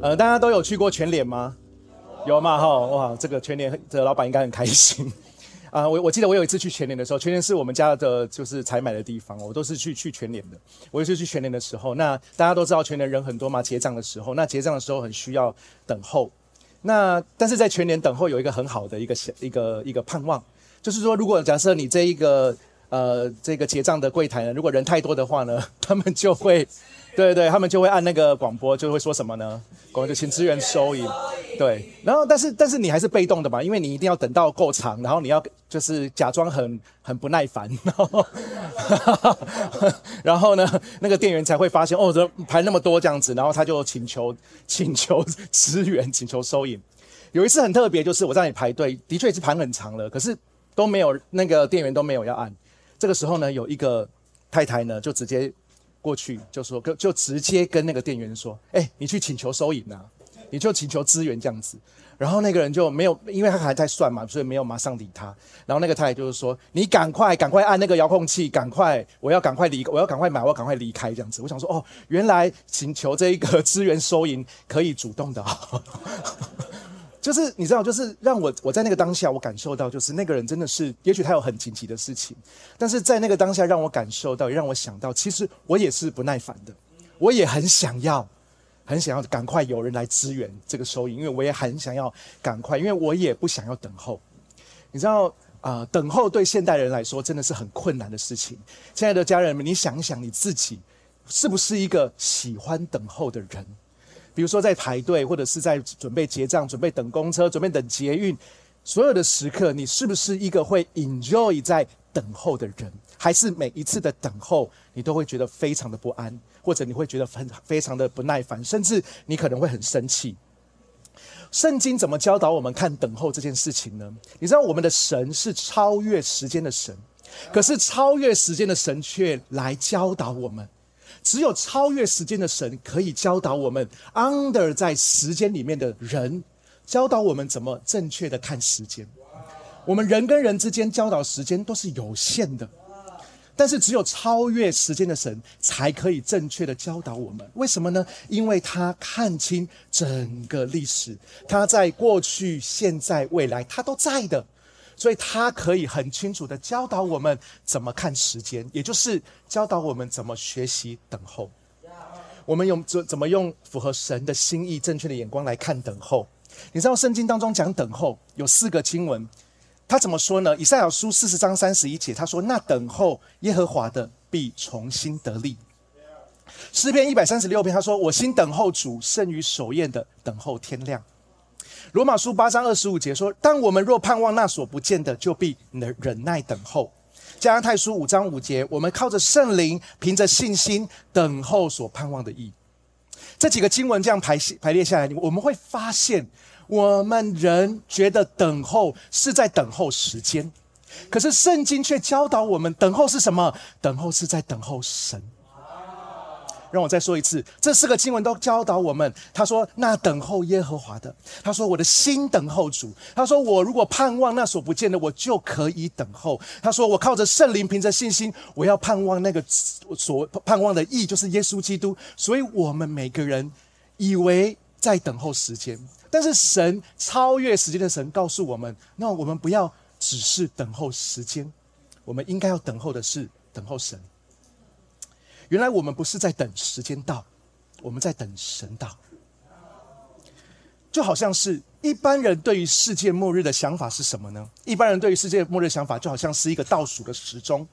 呃，大家都有去过全联吗？有嘛？哈，哇，这个全联的老板应该很开心 啊！我我记得我有一次去全联的时候，全联是我们家的就是采买的地方，我都是去去全联的。我有一次去全联的时候，那大家都知道全联人很多嘛，结账的时候，那结账的时候很需要等候。那但是在全联等候有一个很好的一个一个一个盼望，就是说，如果假设你这一个呃这个结账的柜台呢，如果人太多的话呢，他们就会。对对，他们就会按那个广播，就会说什么呢？广播就请支援收银。对，然后但是但是你还是被动的嘛，因为你一定要等到够长，然后你要就是假装很很不耐烦，然后然后呢，那个店员才会发现哦，这排那么多这样子，然后他就请求请求支援，请求收银。有一次很特别，就是我在那里排队，的确是排很长了，可是都没有那个店员都没有要按。这个时候呢，有一个太太呢，就直接。过去就说，跟就直接跟那个店员说：“哎，你去请求收银啊，你就请求支援这样子。”然后那个人就没有，因为他还在算嘛，所以没有马上理他。然后那个太太就是说：“你赶快赶快按那个遥控器，赶快，我要赶快离，我要赶快买，我要赶快离开这样子。”我想说：“哦，原来请求这一个支援收银可以主动的。” 就是你知道，就是让我我在那个当下，我感受到，就是那个人真的是，也许他有很紧急的事情，但是在那个当下，让我感受到，也让我想到，其实我也是不耐烦的，我也很想要，很想要赶快有人来支援这个收银，因为我也很想要赶快，因为我也不想要等候。你知道啊，等候对现代人来说真的是很困难的事情。亲爱的家人们，你想一想你自己，是不是一个喜欢等候的人？比如说在排队，或者是在准备结账、准备等公车、准备等捷运，所有的时刻，你是不是一个会 enjoy 在等候的人？还是每一次的等候，你都会觉得非常的不安，或者你会觉得很非常的不耐烦，甚至你可能会很生气？圣经怎么教导我们看等候这件事情呢？你知道我们的神是超越时间的神，可是超越时间的神却来教导我们。只有超越时间的神可以教导我们，under 在时间里面的人，教导我们怎么正确的看时间。我们人跟人之间教导时间都是有限的，但是只有超越时间的神才可以正确的教导我们。为什么呢？因为他看清整个历史，他在过去、现在、未来，他都在的。所以他可以很清楚的教导我们怎么看时间，也就是教导我们怎么学习等候。我们用怎怎么用符合神的心意、正确的眼光来看等候。你知道圣经当中讲等候有四个经文，他怎么说呢？以赛亚书四十章三十一节，他说：“那等候耶和华的必重新得力。”诗篇一百三十六篇，他说：“我心等候主，胜于守夜的等候天亮。”罗马书八章二十五节说：“但我们若盼望那所不见的，就必能忍耐等候。”加拉太书五章五节：“我们靠着圣灵，凭着信心等候所盼望的义。”这几个经文这样排排列下来，我们会发现，我们人觉得等候是在等候时间，可是圣经却教导我们，等候是什么？等候是在等候神。让我再说一次，这四个经文都教导我们。他说：“那等候耶和华的，他说我的心等候主。他说我如果盼望那所不见的，我就可以等候。他说我靠着圣灵，凭着信心，我要盼望那个所盼望的意，就是耶稣基督。所以，我们每个人以为在等候时间，但是神超越时间的神告诉我们：那我们不要只是等候时间，我们应该要等候的是等候神。”原来我们不是在等时间到，我们在等神到。就好像是一般人对于世界末日的想法是什么呢？一般人对于世界末日想法就好像是一个倒数的时钟，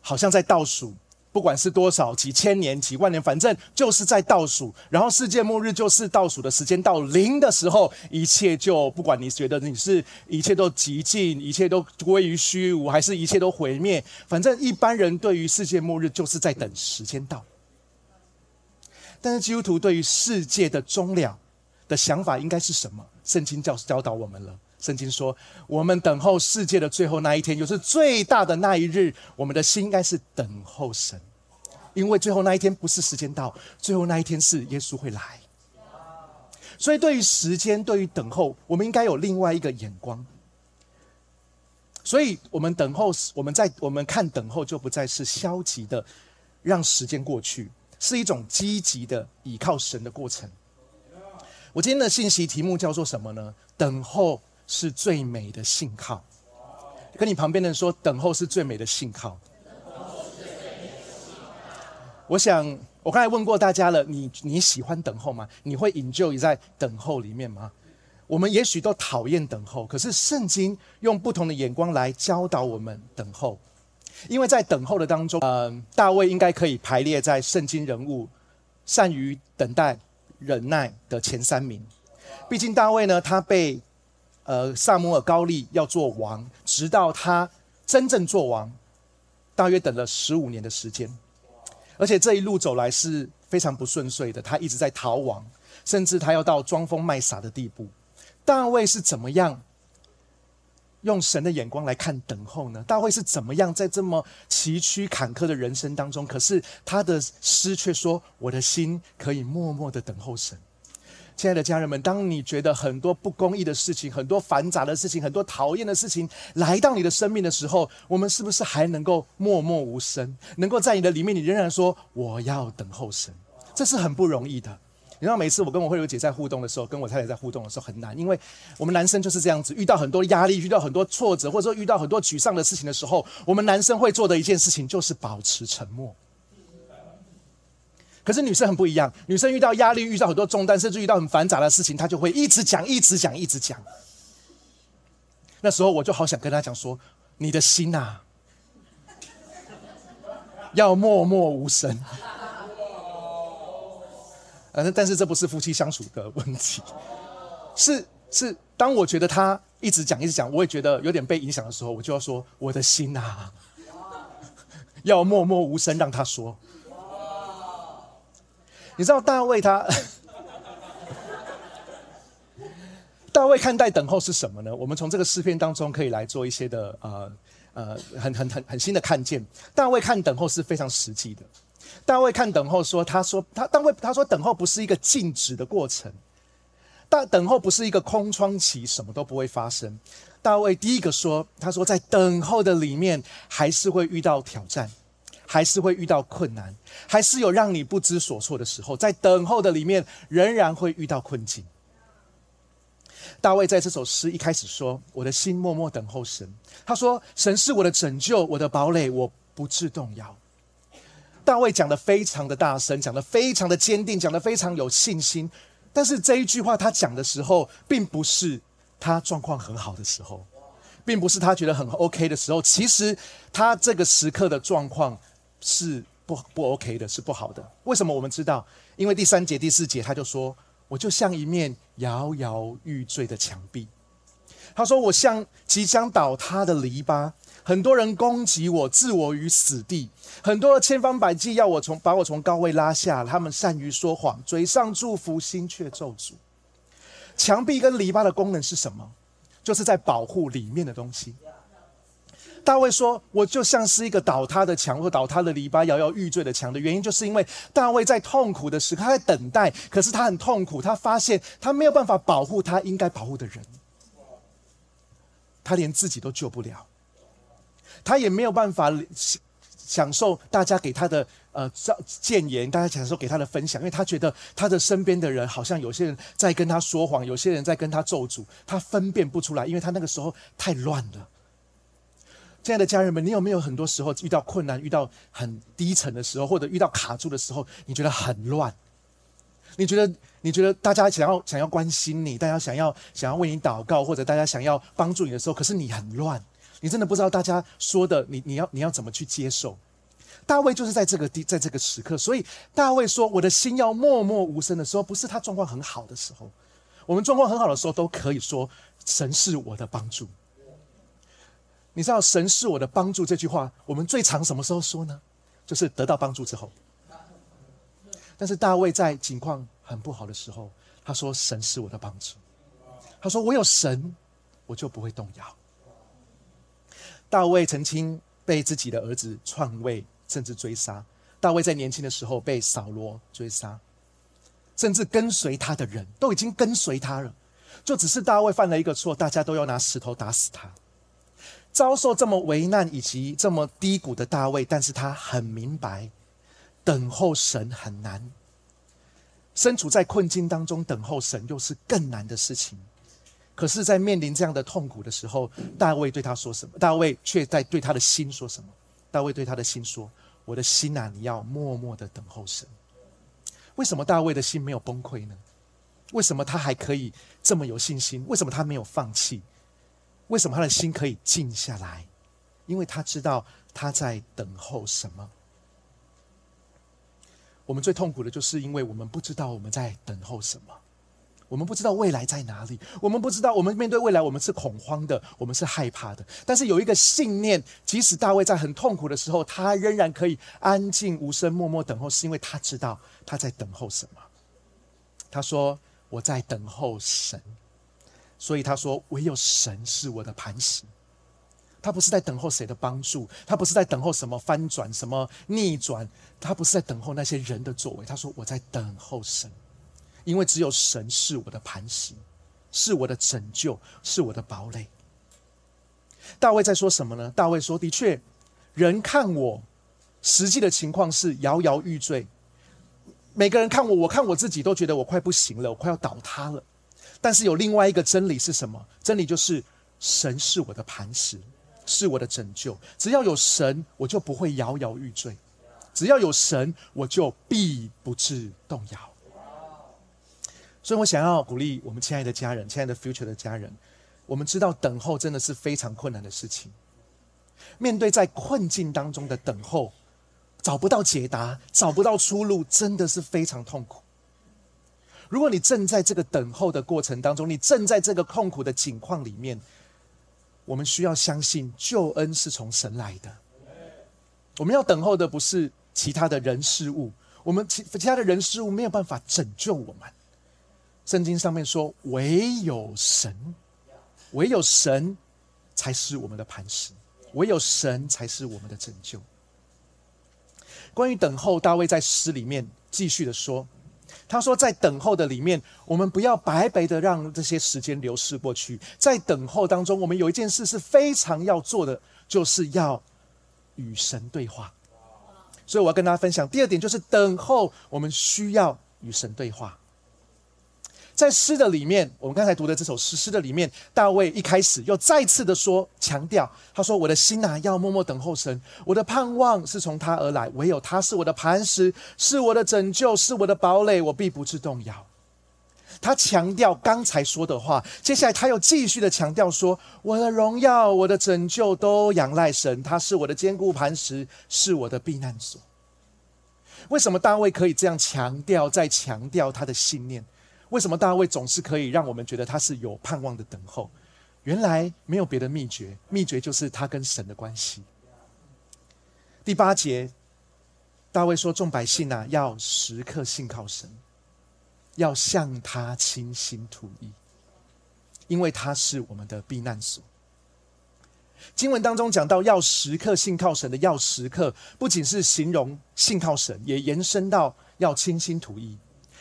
好像在倒数。不管是多少几千年几万年，反正就是在倒数。然后世界末日就是倒数的时间到零的时候，一切就不管你觉得你是一切都极尽，一切都归于虚无，还是一切都毁灭。反正一般人对于世界末日就是在等时间到。但是基督徒对于世界的终了的想法应该是什么？圣经教教导我们了。圣经说，我们等候世界的最后那一天，就是最大的那一日。我们的心应该是等候神，因为最后那一天不是时间到，最后那一天是耶稣会来。所以，对于时间，对于等候，我们应该有另外一个眼光。所以我们等候，我们在我们看等候，就不再是消极的让时间过去，是一种积极的倚靠神的过程。我今天的信息题目叫做什么呢？等候是最美的信号。跟你旁边的人说，等候是最美的信号。我想，我刚才问过大家了，你你喜欢等候吗？你会 enjoy 在等候里面吗？我们也许都讨厌等候，可是圣经用不同的眼光来教导我们等候，因为在等候的当中，嗯，大卫应该可以排列在圣经人物善于等待、忍耐的前三名。毕竟大卫呢，他被呃萨摩尔高利要做王，直到他真正做王，大约等了十五年的时间。而且这一路走来是非常不顺遂的，他一直在逃亡，甚至他要到装疯卖傻的地步。大卫是怎么样用神的眼光来看等候呢？大卫是怎么样在这么崎岖坎坷的人生当中，可是他的诗却说：“我的心可以默默的等候神。”亲爱的家人们，当你觉得很多不公义的事情、很多繁杂的事情、很多讨厌的事情来到你的生命的时候，我们是不是还能够默默无声？能够在你的里面，你仍然说我要等候神，这是很不容易的。你知道，每次我跟我慧友姐在互动的时候，跟我太太在互动的时候很难，因为我们男生就是这样子，遇到很多压力、遇到很多挫折，或者说遇到很多沮丧的事情的时候，我们男生会做的一件事情就是保持沉默。可是女生很不一样，女生遇到压力、遇到很多重担，甚至遇到很繁杂的事情，她就会一直讲、一直讲、一直讲。那时候我就好想跟她讲说：“你的心呐，要默默无声。”呃，但是这不是夫妻相处的问题，是是，当我觉得他一直讲、一直讲，我也觉得有点被影响的时候，我就要说：“我的心呐，要默默无声，让他说。”你知道大卫他，大卫看待等候是什么呢？我们从这个诗篇当中可以来做一些的呃呃很很很很新的看见。大卫看等候是非常实际的。大卫看等候说，他说他大卫他说等候不是一个静止的过程，大等候不是一个空窗期，什么都不会发生。大卫第一个说，他说在等候的里面还是会遇到挑战。还是会遇到困难，还是有让你不知所措的时候，在等候的里面，仍然会遇到困境。大卫在这首诗一开始说：“我的心默默等候神。”他说：“神是我的拯救，我的堡垒，我不致动摇。”大卫讲的非常的大声，讲的非常的坚定，讲的非常有信心。但是这一句话他讲的时候，并不是他状况很好的时候，并不是他觉得很 OK 的时候。其实他这个时刻的状况。是不不 OK 的，是不好的。为什么我们知道？因为第三节、第四节他就说：“我就像一面摇摇欲坠的墙壁。”他说：“我像即将倒塌的篱笆，很多人攻击我，置我于死地。很多的千方百计要我从把我从高位拉下。他们善于说谎，嘴上祝福，心却咒诅。墙壁跟篱笆的功能是什么？就是在保护里面的东西。”大卫说：“我就像是一个倒塌的墙，或倒塌的篱笆，摇摇欲坠的墙。的原因，就是因为大卫在痛苦的时刻，他在等待，可是他很痛苦，他发现他没有办法保护他应该保护的人，他连自己都救不了，他也没有办法享受大家给他的呃谏言，大家享受给他的分享，因为他觉得他的身边的人好像有些人在跟他说谎，有些人在跟他咒诅，他分辨不出来，因为他那个时候太乱了。”亲爱的家人们，你有没有很多时候遇到困难、遇到很低沉的时候，或者遇到卡住的时候，你觉得很乱？你觉得你觉得大家想要想要关心你，大家想要想要为你祷告，或者大家想要帮助你的时候，可是你很乱，你真的不知道大家说的，你你要你要怎么去接受？大卫就是在这个地，在这个时刻，所以大卫说：“我的心要默默无声的时候，不是他状况很好的时候。我们状况很好的时候，都可以说神是我的帮助。”你知道“神是我的帮助”这句话，我们最常什么时候说呢？就是得到帮助之后。但是大卫在情况很不好的时候，他说：“神是我的帮助。”他说：“我有神，我就不会动摇。”大卫曾经被自己的儿子篡位，甚至追杀。大卫在年轻的时候被扫罗追杀，甚至跟随他的人都已经跟随他了，就只是大卫犯了一个错，大家都要拿石头打死他。遭受这么危难以及这么低谷的大卫，但是他很明白，等候神很难，身处在困境当中等候神又是更难的事情。可是，在面临这样的痛苦的时候，大卫对他说什么？大卫却在对他的心说什么？大卫对他的心说：“我的心啊，你要默默的等候神。”为什么大卫的心没有崩溃呢？为什么他还可以这么有信心？为什么他没有放弃？为什么他的心可以静下来？因为他知道他在等候什么。我们最痛苦的就是因为我们不知道我们在等候什么，我们不知道未来在哪里，我们不知道我们面对未来我们是恐慌的，我们是害怕的。但是有一个信念，即使大卫在很痛苦的时候，他仍然可以安静无声、默默等候，是因为他知道他在等候什么。他说：“我在等候神。”所以他说：“唯有神是我的磐石。”他不是在等候谁的帮助，他不是在等候什么翻转、什么逆转，他不是在等候那些人的作为。他说：“我在等候神，因为只有神是我的磐石，是我的拯救，是我的堡垒。”大卫在说什么呢？大卫说：“的确，人看我，实际的情况是摇摇欲坠。每个人看我，我看我自己，都觉得我快不行了，我快要倒塌了。但是有另外一个真理是什么？真理就是神是我的磐石。”是我的拯救，只要有神，我就不会摇摇欲坠；只要有神，我就必不致动摇。所以我想要鼓励我们亲爱的家人，亲爱的 future 的家人，我们知道等候真的是非常困难的事情。面对在困境当中的等候，找不到解答，找不到出路，真的是非常痛苦。如果你正在这个等候的过程当中，你正在这个痛苦的境况里面。我们需要相信救恩是从神来的。我们要等候的不是其他的人事物，我们其其他的人事物没有办法拯救我们。圣经上面说，唯有神，唯有神才是我们的磐石，唯有神才是我们的拯救。关于等候，大卫在诗里面继续的说。他说：“在等候的里面，我们不要白白的让这些时间流逝过去。在等候当中，我们有一件事是非常要做的，就是要与神对话。所以我要跟大家分享第二点，就是等候，我们需要与神对话。”在诗的里面，我们刚才读的这首诗诗的里面，大卫一开始又再次的说，强调他说：“我的心呐，要默默等候神，我的盼望是从他而来，唯有他是我的磐石，是我的拯救，是我的堡垒，我必不致动摇。”他强调刚才说的话，接下来他又继续的强调说：“我的荣耀，我的拯救都仰赖神，他是我的坚固磐石，是我的避难所。”为什么大卫可以这样强调，再强调他的信念？为什么大卫总是可以让我们觉得他是有盼望的等候？原来没有别的秘诀，秘诀就是他跟神的关系。第八节，大卫说：“众百姓啊，要时刻信靠神，要向他倾心吐意，因为他是我们的避难所。”经文当中讲到要时刻信靠神的，要时刻，不仅是形容信靠神，也延伸到要倾心吐意。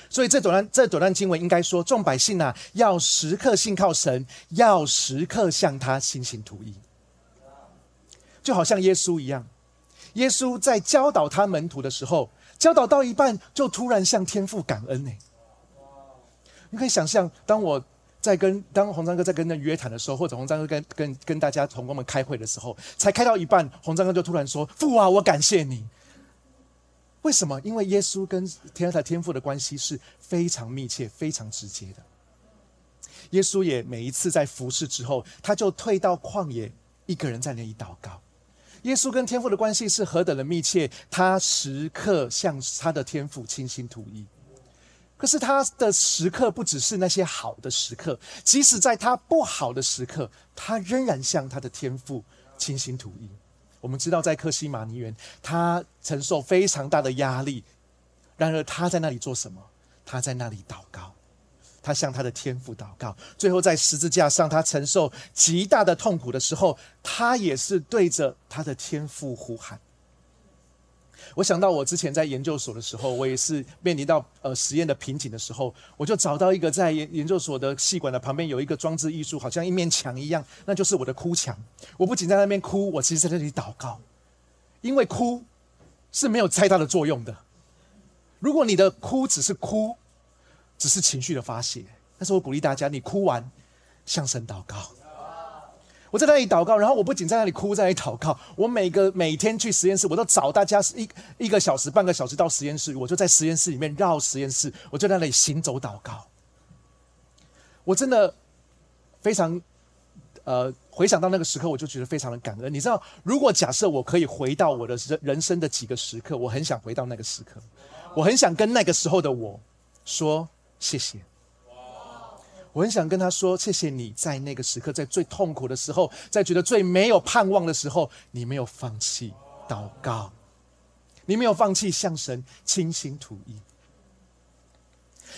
所以这短段这短段经文应该说，众百姓啊，要时刻信靠神，要时刻向他心心吐意，就好像耶稣一样。耶稣在教导他门徒的时候，教导到一半，就突然向天父感恩呢。你可以想象，当我在跟当洪章哥在跟人约谈的时候，或者洪章哥跟跟跟大家同工们开会的时候，才开到一半，洪章哥就突然说：“父啊，我感谢你。”为什么？因为耶稣跟天台天父的关系是非常密切、非常直接的。耶稣也每一次在服侍之后，他就退到旷野，一个人在那里祷告。耶稣跟天父的关系是何等的密切，他时刻向他的天父倾心吐意。可是他的时刻不只是那些好的时刻，即使在他不好的时刻，他仍然向他的天父倾心吐意。我们知道，在克西马尼园，他承受非常大的压力。然而，他在那里做什么？他在那里祷告，他向他的天父祷告。最后，在十字架上，他承受极大的痛苦的时候，他也是对着他的天父呼喊。我想到我之前在研究所的时候，我也是面临到呃实验的瓶颈的时候，我就找到一个在研研究所的细管的旁边有一个装置艺术，好像一面墙一样，那就是我的哭墙。我不仅在那边哭，我其实在那里祷告，因为哭是没有太大的作用的，如果你的哭只是哭，只是情绪的发泄，但是我鼓励大家，你哭完向神祷告。我在那里祷告，然后我不仅在那里哭，在那里祷告。我每个每天去实验室，我都找大家一一个小时、半个小时到实验室，我就在实验室里面绕实验室，我就在那里行走祷告。我真的非常呃，回想到那个时刻，我就觉得非常的感恩。你知道，如果假设我可以回到我的人人生的几个时刻，我很想回到那个时刻，我很想跟那个时候的我说谢谢。我很想跟他说：“谢谢你在那个时刻，在最痛苦的时候，在觉得最没有盼望的时候，你没有放弃祷告，你没有放弃向神倾心吐意。”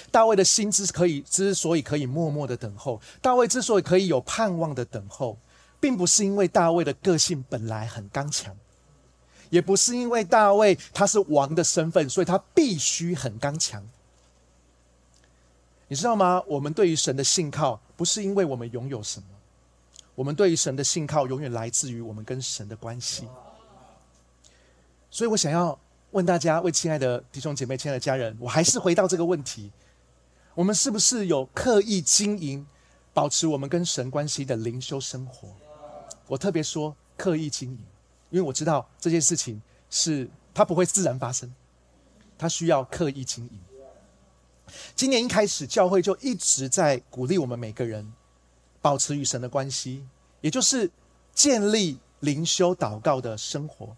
大卫的心之可以之所以可以默默的等候，大卫之所以可以有盼望的等候，并不是因为大卫的个性本来很刚强，也不是因为大卫他是王的身份，所以他必须很刚强。你知道吗？我们对于神的信靠，不是因为我们拥有什么，我们对于神的信靠，永远来自于我们跟神的关系。所以我想要问大家，为亲爱的弟兄姐妹、亲爱的家人，我还是回到这个问题：我们是不是有刻意经营、保持我们跟神关系的灵修生活？我特别说刻意经营，因为我知道这件事情是它不会自然发生，它需要刻意经营。今年一开始，教会就一直在鼓励我们每个人保持与神的关系，也就是建立灵修祷告的生活。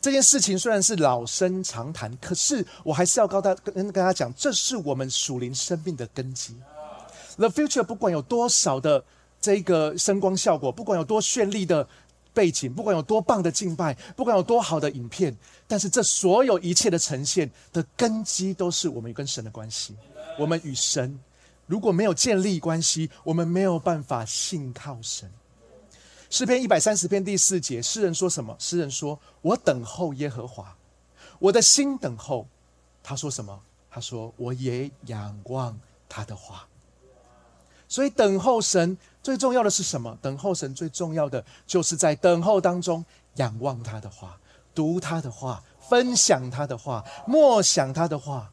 这件事情虽然是老生常谈，可是我还是要告大跟跟大家讲，这是我们属灵生命的根基。The future 不管有多少的这个声光效果，不管有多绚丽的。背景不管有多棒的敬拜，不管有多好的影片，但是这所有一切的呈现的根基都是我们跟神的关系。我们与神如果没有建立关系，我们没有办法信靠神。诗篇一百三十篇第四节，诗人说什么？诗人说：“我等候耶和华，我的心等候。”他说什么？他说：“我也仰望他的话。”所以等候神最重要的是什么？等候神最重要的就是在等候当中仰望他的话，读他的话，分享他的话，默想他的话。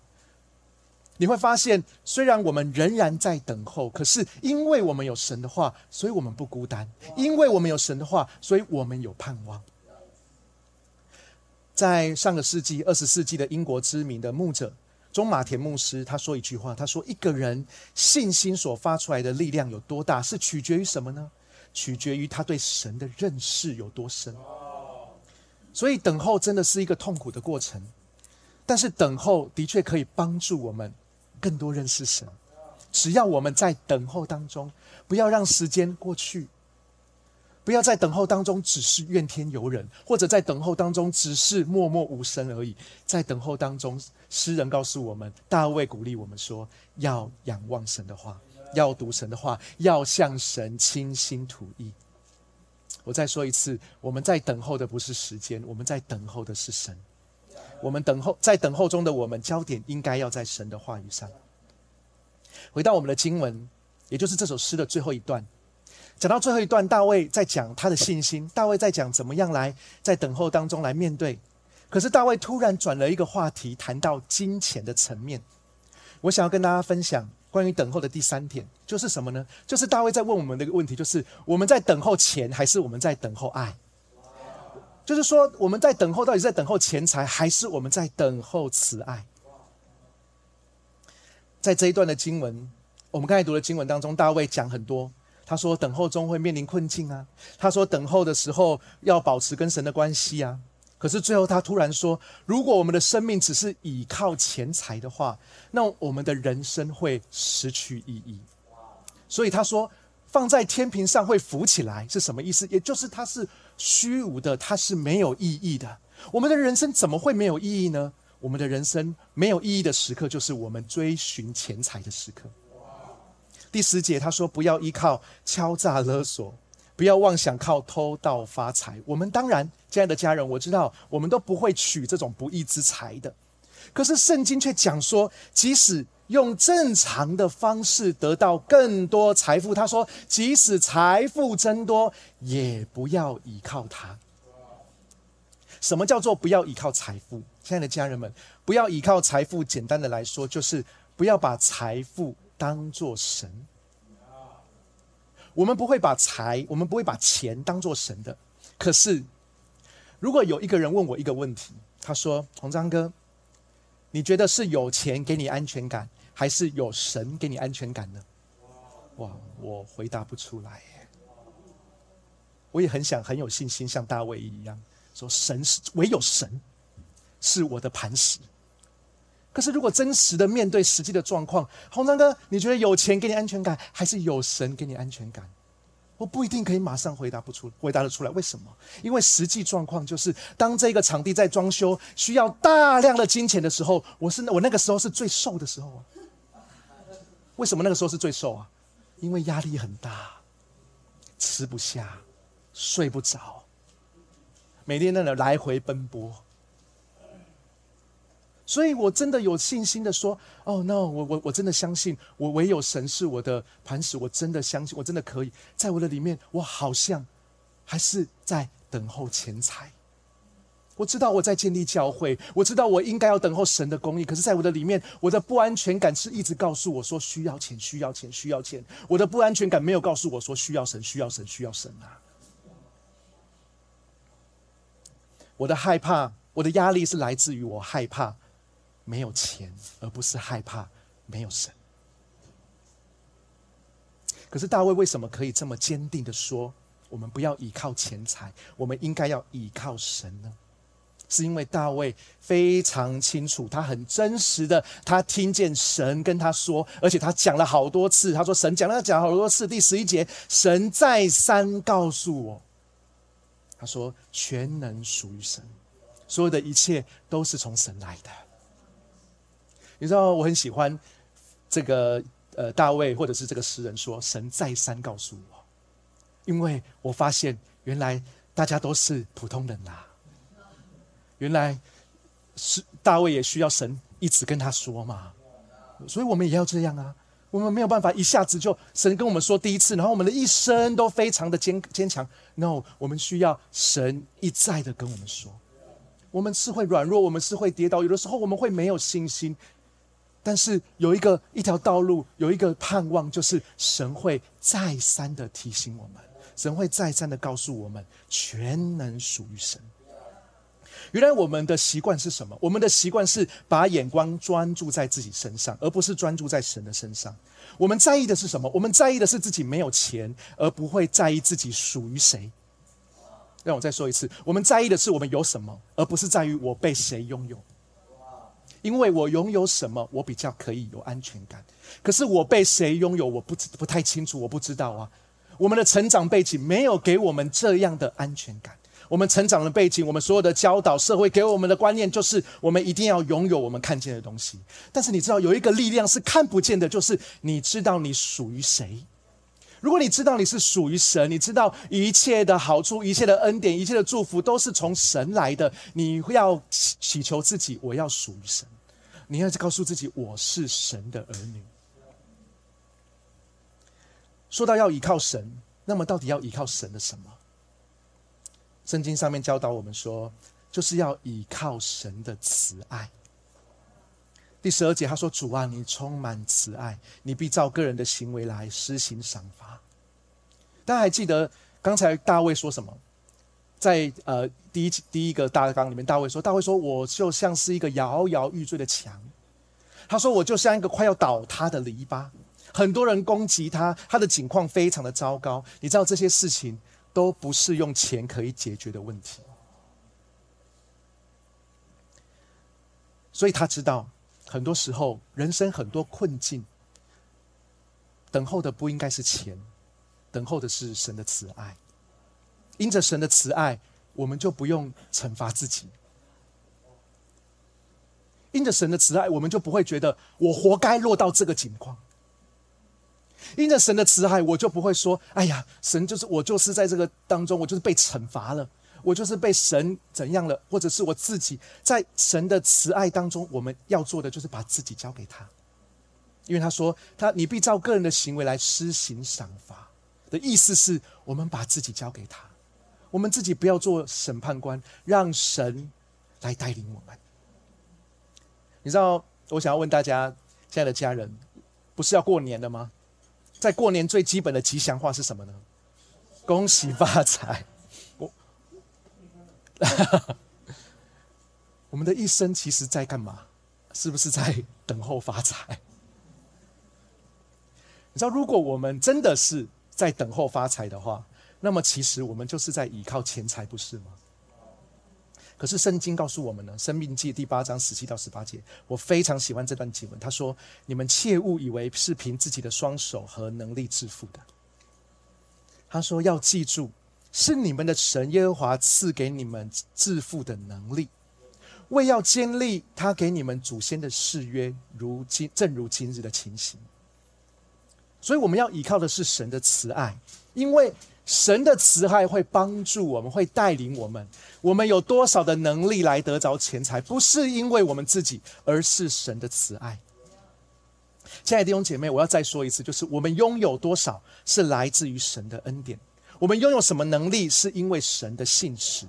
你会发现，虽然我们仍然在等候，可是因为我们有神的话，所以我们不孤单；因为我们有神的话，所以我们有盼望。在上个世纪、二十世纪的英国知名的牧者。中马田牧师他说一句话，他说：“一个人信心所发出来的力量有多大，是取决于什么呢？取决于他对神的认识有多深。所以等候真的是一个痛苦的过程，但是等候的确可以帮助我们更多认识神。只要我们在等候当中，不要让时间过去。”不要在等候当中只是怨天尤人，或者在等候当中只是默默无声而已。在等候当中，诗人告诉我们，大卫鼓励我们说：要仰望神的话，要读神的话，要向神倾心吐意。我再说一次，我们在等候的不是时间，我们在等候的是神。我们等候，在等候中的我们，焦点应该要在神的话语上。回到我们的经文，也就是这首诗的最后一段。讲到最后一段，大卫在讲他的信心。大卫在讲怎么样来在等候当中来面对。可是大卫突然转了一个话题，谈到金钱的层面。我想要跟大家分享关于等候的第三点，就是什么呢？就是大卫在问我们的一个问题，就是我们在等候钱，还是我们在等候爱？就是说，我们在等候，到底在等候钱财，还是我们在等候慈爱？在这一段的经文，我们刚才读的经文当中，大卫讲很多。他说：“等候中会面临困境啊。”他说：“等候的时候要保持跟神的关系啊。”可是最后他突然说：“如果我们的生命只是倚靠钱财的话，那我们的人生会失去意义。”所以他说：“放在天平上会浮起来是什么意思？也就是它是虚无的，它是没有意义的。我们的人生怎么会没有意义呢？我们的人生没有意义的时刻，就是我们追寻钱财的时刻。”第十节他说：“不要依靠敲诈勒索，不要妄想靠偷盗发财。我们当然，亲爱的家人，我知道我们都不会取这种不义之财的。可是圣经却讲说，即使用正常的方式得到更多财富，他说，即使财富增多，也不要依靠它。什么叫做不要依靠财富？亲爱的家人们，不要依靠财富。简单的来说，就是不要把财富当做神。我们不会把财，我们不会把钱当做神的。可是，如果有一个人问我一个问题，他说：“洪章哥，你觉得是有钱给你安全感，还是有神给你安全感呢？”哇，我回答不出来。我也很想很有信心，像大卫一样说：“神是唯有神是我的磐石。”可是，如果真实的面对实际的状况，洪章哥，你觉得有钱给你安全感，还是有神给你安全感？我不一定可以马上回答不出，回答得出来。为什么？因为实际状况就是，当这个场地在装修，需要大量的金钱的时候，我是我那个时候是最瘦的时候啊。为什么那个时候是最瘦啊？因为压力很大，吃不下，睡不着，每天在那来回奔波。所以我真的有信心的说：“哦，no，我我我真的相信，我唯有神是我的磐石，我真的相信，我真的可以在我的里面，我好像还是在等候钱财。我知道我在建立教会，我知道我应该要等候神的公义，可是在我的里面，我的不安全感是一直告诉我说需要钱，需要钱，需要钱。我的不安全感没有告诉我说需要神，需要神，需要神啊！我的害怕，我的压力是来自于我害怕。”没有钱，而不是害怕没有神。可是大卫为什么可以这么坚定的说：“我们不要依靠钱财，我们应该要依靠神呢？”是因为大卫非常清楚，他很真实的，他听见神跟他说，而且他讲了好多次。他说：“神讲了讲好多次。”第十一节，神再三告诉我，他说：“全能属于神，所有的一切都是从神来的。”你知道我很喜欢这个呃大卫或者是这个诗人说神再三告诉我，因为我发现原来大家都是普通人啦，原来是大卫也需要神一直跟他说嘛，所以我们也要这样啊，我们没有办法一下子就神跟我们说第一次，然后我们的一生都非常的坚坚强，no，我们需要神一再的跟我们说，我们是会软弱，我们是会跌倒，有的时候我们会没有信心。但是有一个一条道路，有一个盼望，就是神会再三的提醒我们，神会再三的告诉我们，全能属于神。原来我们的习惯是什么？我们的习惯是把眼光专注在自己身上，而不是专注在神的身上。我们在意的是什么？我们在意的是自己没有钱，而不会在意自己属于谁。让我再说一次，我们在意的是我们有什么，而不是在于我被谁拥有。因为我拥有什么，我比较可以有安全感。可是我被谁拥有，我不不太清楚，我不知道啊。我们的成长背景没有给我们这样的安全感。我们成长的背景，我们所有的教导，社会给我们的观念，就是我们一定要拥有我们看见的东西。但是你知道，有一个力量是看不见的，就是你知道你属于谁。如果你知道你是属于神，你知道一切的好处、一切的恩典、一切的祝福都是从神来的，你要祈求自己，我要属于神。你要告诉自己，我是神的儿女。说到要依靠神，那么到底要依靠神的什么？圣经上面教导我们说，就是要依靠神的慈爱。第十二节他说：“主啊，你充满慈爱，你必照个人的行为来施行赏罚。”大家还记得刚才大卫说什么？在呃第一第一个大纲里面，大卫说：“大卫说，我就像是一个摇摇欲坠的墙。”他说：“我就像一个快要倒塌的篱笆，很多人攻击他，他的境况非常的糟糕。你知道这些事情都不是用钱可以解决的问题，所以他知道。”很多时候，人生很多困境，等候的不应该是钱，等候的是神的慈爱。因着神的慈爱，我们就不用惩罚自己；因着神的慈爱，我们就不会觉得我活该落到这个境况；因着神的慈爱，我就不会说：“哎呀，神就是我，就是在这个当中，我就是被惩罚了。”我就是被神怎样了，或者是我自己在神的慈爱当中，我们要做的就是把自己交给他，因为他说他你必照个人的行为来施行赏罚的意思是我们把自己交给他，我们自己不要做审判官，让神来带领我们。你知道，我想要问大家，亲爱的家人，不是要过年了吗？在过年最基本的吉祥话是什么呢？恭喜发财。我，我们的一生其实在干嘛？是不是在等候发财？你知道，如果我们真的是在等候发财的话，那么其实我们就是在依靠钱财，不是吗？可是圣经告诉我们呢，《生命记》第八章十七到十八节，我非常喜欢这段经文。他说：“你们切勿以为是凭自己的双手和能力致富的。”他说：“要记住，是你们的神耶和华赐给你们致富的能力，为要建立他给你们祖先的誓约，如今正如今日的情形。所以我们要依靠的是神的慈爱，因为。”神的慈爱会帮助我们，会带领我们。我们有多少的能力来得着钱财，不是因为我们自己，而是神的慈爱。亲爱的弟兄姐妹，我要再说一次，就是我们拥有多少是来自于神的恩典。我们拥有什么能力，是因为神的信实。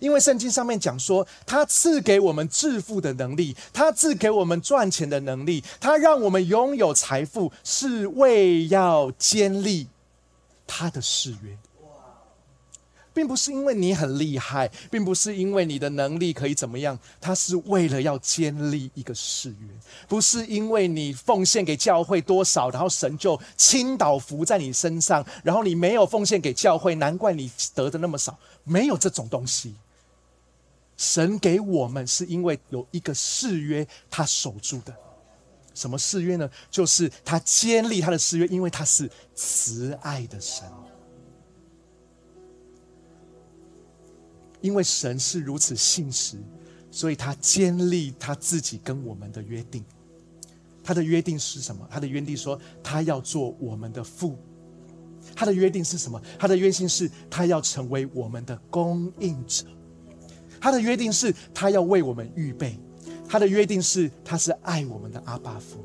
因为圣经上面讲说，他赐给我们致富的能力，他赐给我们赚钱的能力，他让我们拥有财富，是为要建立。他的誓约，并不是因为你很厉害，并不是因为你的能力可以怎么样，他是为了要建立一个誓约，不是因为你奉献给教会多少，然后神就倾倒福在你身上，然后你没有奉献给教会，难怪你得的那么少，没有这种东西。神给我们是因为有一个誓约，他守住的。什么誓约呢？就是他建立他的誓约，因为他是慈爱的神。因为神是如此信实，所以他坚立他自己跟我们的约定。他的约定是什么？他的约定说他要做我们的父。他的约定是什么？他的约定是他要成为我们的供应者。他的约定是他要为我们预备。他的约定是，他是爱我们的阿爸父。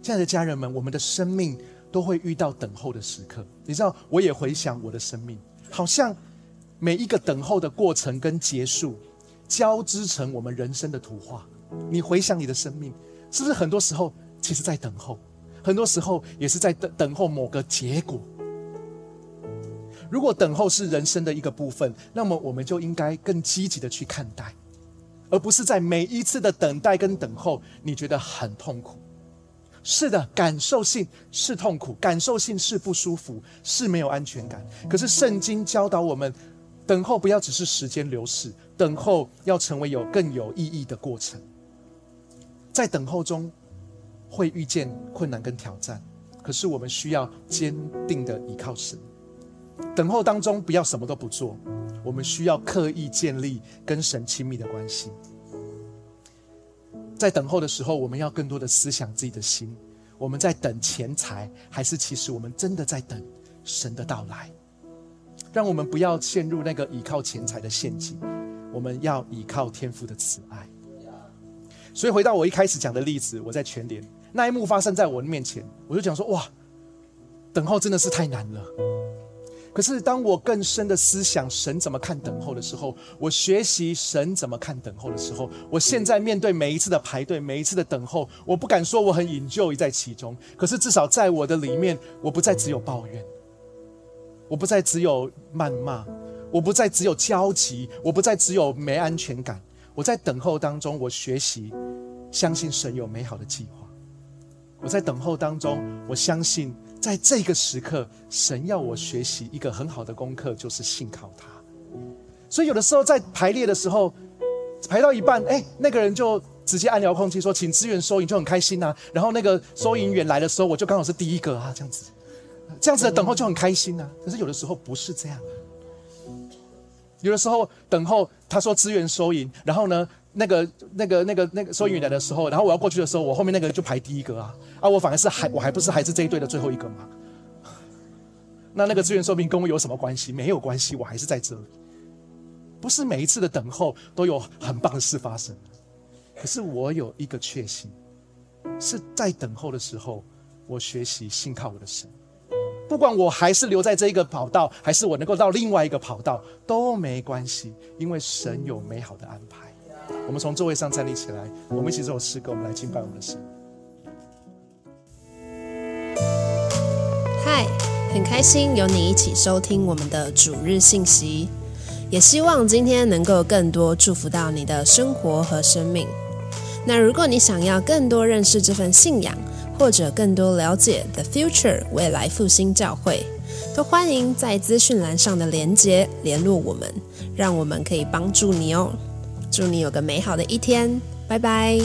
亲爱的家人们，我们的生命都会遇到等候的时刻。你知道，我也回想我的生命，好像每一个等候的过程跟结束，交织成我们人生的图画。你回想你的生命，是不是很多时候其实在等候，很多时候也是在等等候某个结果？如果等候是人生的一个部分，那么我们就应该更积极的去看待，而不是在每一次的等待跟等候，你觉得很痛苦。是的，感受性是痛苦，感受性是不舒服，是没有安全感。可是圣经教导我们，等候不要只是时间流逝，等候要成为有更有意义的过程。在等候中会遇见困难跟挑战，可是我们需要坚定的依靠神。等候当中，不要什么都不做。我们需要刻意建立跟神亲密的关系。在等候的时候，我们要更多的思想自己的心。我们在等钱财，还是其实我们真的在等神的到来？让我们不要陷入那个依靠钱财的陷阱。我们要依靠天父的慈爱。所以回到我一开始讲的例子，我在全联那一幕发生在我的面前，我就讲说：哇，等候真的是太难了。可是，当我更深的思想神怎么看等候的时候，我学习神怎么看等候的时候，我现在面对每一次的排队，每一次的等候，我不敢说我很引咎在其中。可是，至少在我的里面，我不再只有抱怨，我不再只有谩骂，我不再只有焦急，我不再只有没安全感。我在等候当中，我学习相信神有美好的计划。我在等候当中，我相信。在这个时刻，神要我学习一个很好的功课，就是信靠他。所以有的时候在排列的时候，排到一半，哎，那个人就直接按遥控器说：“请支援收银”，就很开心呐。然后那个收银员来的时候，我就刚好是第一个啊，这样子，这样子的等候就很开心呐。可是有的时候不是这样，有的时候等候他说支援收银，然后呢？那个、那个、那个、那个收银员来的时候，然后我要过去的时候，我后面那个就排第一个啊，啊，我反而是还我还不是还是这一队的最后一个嘛？那那个资源说明跟我有什么关系？没有关系，我还是在这里。不是每一次的等候都有很棒的事发生，可是我有一个确信，是在等候的时候，我学习信靠我的神。不管我还是留在这一个跑道，还是我能够到另外一个跑道，都没关系，因为神有美好的安排。我们从座位上站立起来，我们一起这首诗歌，我们来敬拜我们的神。嗨，很开心有你一起收听我们的主日信息，也希望今天能够更多祝福到你的生活和生命。那如果你想要更多认识这份信仰，或者更多了解 The Future 未来复兴教会，都欢迎在资讯栏上的连接联络我们，让我们可以帮助你哦。祝你有个美好的一天，拜拜。